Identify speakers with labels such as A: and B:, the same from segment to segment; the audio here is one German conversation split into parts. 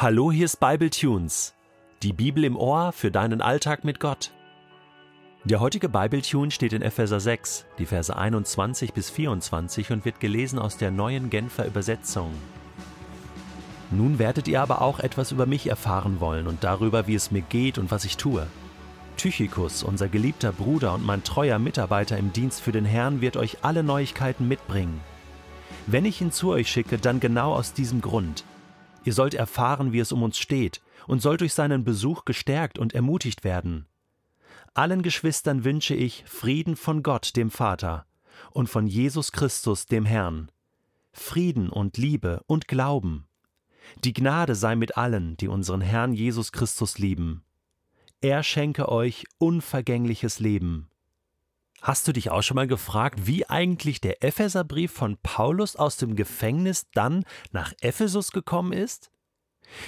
A: Hallo, hier ist Bible Tunes, die Bibel im Ohr für deinen Alltag mit Gott. Der heutige Bible Tune steht in Epheser 6, die Verse 21 bis 24 und wird gelesen aus der neuen Genfer Übersetzung. Nun werdet ihr aber auch etwas über mich erfahren wollen und darüber, wie es mir geht und was ich tue. Tychikus, unser geliebter Bruder und mein treuer Mitarbeiter im Dienst für den Herrn, wird euch alle Neuigkeiten mitbringen. Wenn ich ihn zu euch schicke, dann genau aus diesem Grund – Ihr sollt erfahren, wie es um uns steht, und sollt durch seinen Besuch gestärkt und ermutigt werden. Allen Geschwistern wünsche ich Frieden von Gott, dem Vater, und von Jesus Christus, dem Herrn. Frieden und Liebe und Glauben. Die Gnade sei mit allen, die unseren Herrn Jesus Christus lieben. Er schenke euch unvergängliches Leben. Hast du dich auch schon mal gefragt, wie eigentlich der Epheserbrief von Paulus aus dem Gefängnis dann nach Ephesus gekommen ist?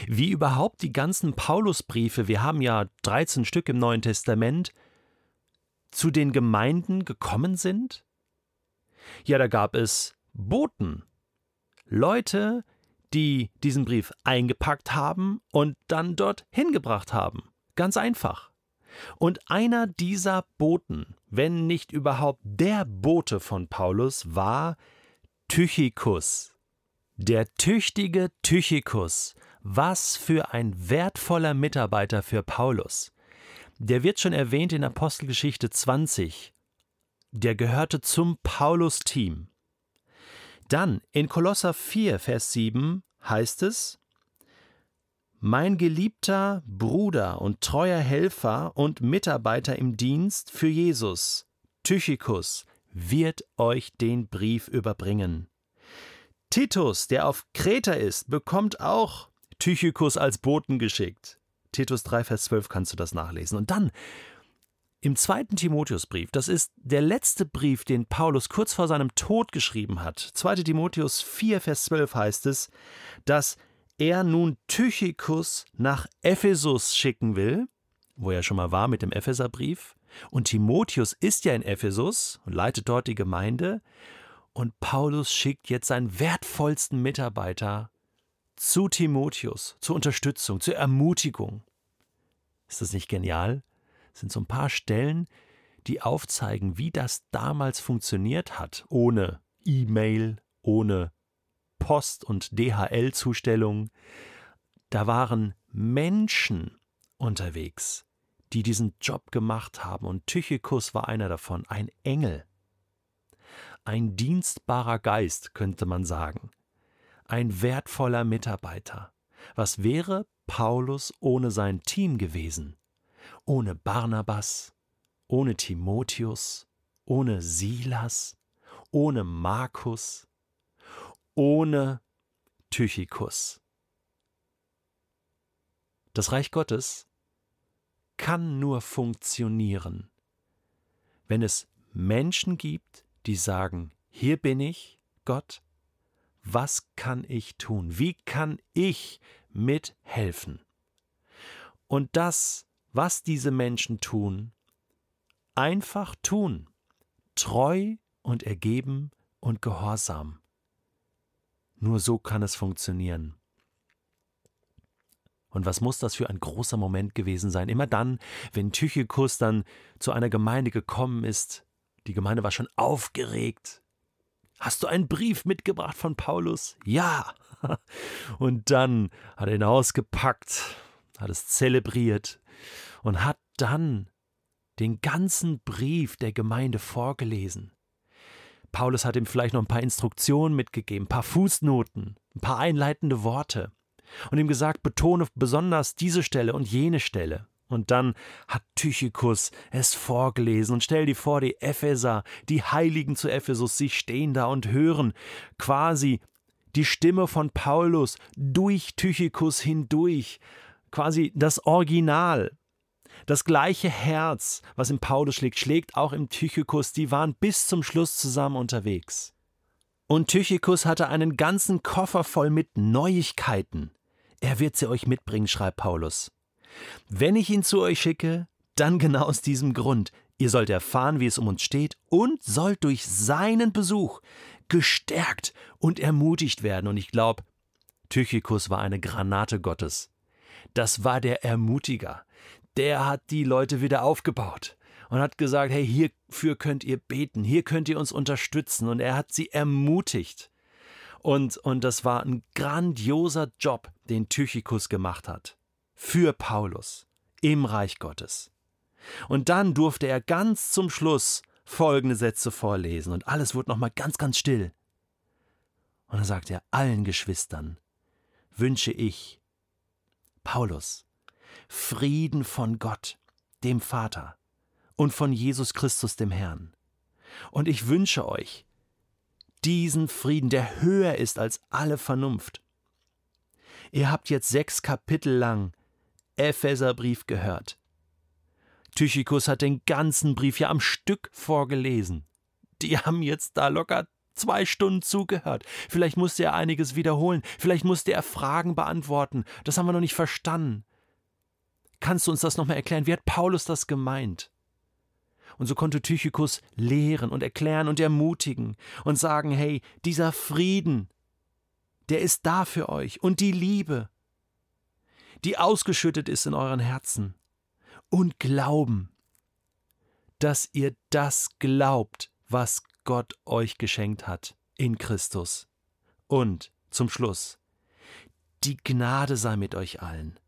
A: Wie überhaupt die ganzen Paulusbriefe, wir haben ja 13 Stück im Neuen Testament, zu den Gemeinden gekommen sind? Ja, da gab es Boten, Leute, die diesen Brief eingepackt haben und dann dort hingebracht haben. Ganz einfach. Und einer dieser Boten, wenn nicht überhaupt der Bote von Paulus, war Tychikus. Der tüchtige Tychikus. Was für ein wertvoller Mitarbeiter für Paulus. Der wird schon erwähnt in Apostelgeschichte 20. Der gehörte zum Paulus-Team. Dann in Kolosser 4, Vers 7 heißt es, mein geliebter Bruder und treuer Helfer und Mitarbeiter im Dienst für Jesus, Tychikus, wird euch den Brief überbringen. Titus, der auf Kreta ist, bekommt auch Tychikus als Boten geschickt. Titus 3, Vers 12 kannst du das nachlesen. Und dann im zweiten Timotheusbrief, das ist der letzte Brief, den Paulus kurz vor seinem Tod geschrieben hat. 2. Timotheus 4, Vers 12 heißt es, dass er nun Tychikus nach Ephesus schicken will, wo er schon mal war mit dem Epheserbrief, und Timotheus ist ja in Ephesus und leitet dort die Gemeinde, und Paulus schickt jetzt seinen wertvollsten Mitarbeiter zu Timotheus, zur Unterstützung, zur Ermutigung. Ist das nicht genial? Das sind so ein paar Stellen, die aufzeigen, wie das damals funktioniert hat, ohne E-Mail, ohne Post- und DHL-Zustellungen. Da waren Menschen unterwegs, die diesen Job gemacht haben, und Tychikus war einer davon, ein Engel. Ein dienstbarer Geist, könnte man sagen. Ein wertvoller Mitarbeiter. Was wäre Paulus ohne sein Team gewesen? Ohne Barnabas, ohne Timotheus, ohne Silas, ohne Markus, ohne Tychikus. Das Reich Gottes kann nur funktionieren, wenn es Menschen gibt, die sagen, hier bin ich, Gott, was kann ich tun? Wie kann ich mithelfen? Und das, was diese Menschen tun, einfach tun, treu und ergeben und gehorsam. Nur so kann es funktionieren. Und was muss das für ein großer Moment gewesen sein? Immer dann, wenn Tychikus dann zu einer Gemeinde gekommen ist, die Gemeinde war schon aufgeregt. Hast du einen Brief mitgebracht von Paulus? Ja. Und dann hat er ihn ausgepackt, hat es zelebriert und hat dann den ganzen Brief der Gemeinde vorgelesen. Paulus hat ihm vielleicht noch ein paar Instruktionen mitgegeben, ein paar Fußnoten, ein paar einleitende Worte und ihm gesagt, betone besonders diese Stelle und jene Stelle. Und dann hat Tychikus es vorgelesen und stell dir vor, die Epheser, die Heiligen zu Ephesus, sie stehen da und hören quasi die Stimme von Paulus durch Tychikus hindurch, quasi das Original. Das gleiche Herz, was im Paulus schlägt, schlägt auch im Tychikus. Die waren bis zum Schluss zusammen unterwegs. Und Tychikus hatte einen ganzen Koffer voll mit Neuigkeiten. Er wird sie euch mitbringen, schreibt Paulus. Wenn ich ihn zu euch schicke, dann genau aus diesem Grund. Ihr sollt erfahren, wie es um uns steht und sollt durch seinen Besuch gestärkt und ermutigt werden. Und ich glaube, Tychikus war eine Granate Gottes. Das war der Ermutiger. Der hat die Leute wieder aufgebaut und hat gesagt, hey, hierfür könnt ihr beten, hier könnt ihr uns unterstützen. Und er hat sie ermutigt. Und, und das war ein grandioser Job, den Tychikus gemacht hat. Für Paulus im Reich Gottes. Und dann durfte er ganz zum Schluss folgende Sätze vorlesen und alles wurde nochmal ganz, ganz still. Und dann sagt er, allen Geschwistern wünsche ich, Paulus, Frieden von Gott, dem Vater, und von Jesus Christus, dem Herrn. Und ich wünsche euch diesen Frieden, der höher ist als alle Vernunft. Ihr habt jetzt sechs Kapitel lang Epheserbrief gehört. Tychikus hat den ganzen Brief ja am Stück vorgelesen. Die haben jetzt da locker zwei Stunden zugehört. Vielleicht musste er einiges wiederholen, vielleicht musste er Fragen beantworten. Das haben wir noch nicht verstanden. Kannst du uns das nochmal erklären? Wie hat Paulus das gemeint? Und so konnte Tychikus lehren und erklären und ermutigen und sagen, hey, dieser Frieden, der ist da für euch und die Liebe, die ausgeschüttet ist in euren Herzen. Und glauben, dass ihr das glaubt, was Gott euch geschenkt hat in Christus. Und zum Schluss, die Gnade sei mit euch allen.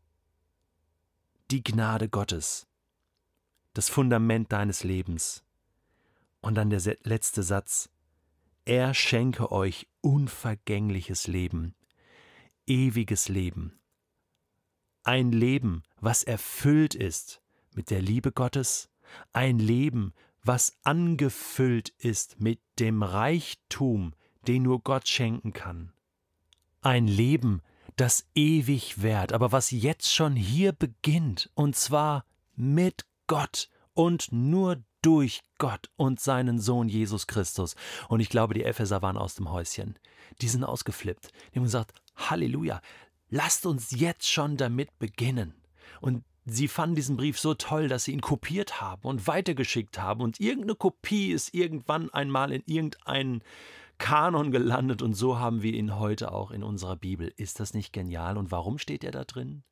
A: Die Gnade Gottes, das Fundament deines Lebens. Und dann der letzte Satz, er schenke euch unvergängliches Leben, ewiges Leben ein Leben, was erfüllt ist mit der Liebe Gottes, ein Leben, was angefüllt ist mit dem Reichtum, den nur Gott schenken kann. Ein Leben, das ewig währt, aber was jetzt schon hier beginnt, und zwar mit Gott und nur durch Gott und seinen Sohn Jesus Christus. Und ich glaube, die Epheser waren aus dem Häuschen. Die sind ausgeflippt. Die haben gesagt, Halleluja, lasst uns jetzt schon damit beginnen. Und sie fanden diesen Brief so toll, dass sie ihn kopiert haben und weitergeschickt haben. Und irgendeine Kopie ist irgendwann einmal in irgendeinen Kanon gelandet und so haben wir ihn heute auch in unserer Bibel. Ist das nicht genial? Und warum steht er da drin?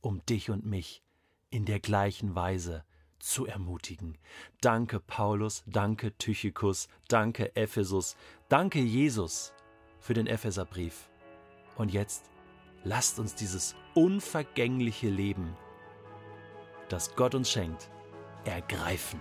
A: Um dich und mich in der gleichen Weise zu ermutigen. Danke Paulus, danke Tychikus, danke Ephesus, danke Jesus für den Epheserbrief. Und jetzt lasst uns dieses unvergängliche Leben, das Gott uns schenkt, ergreifen.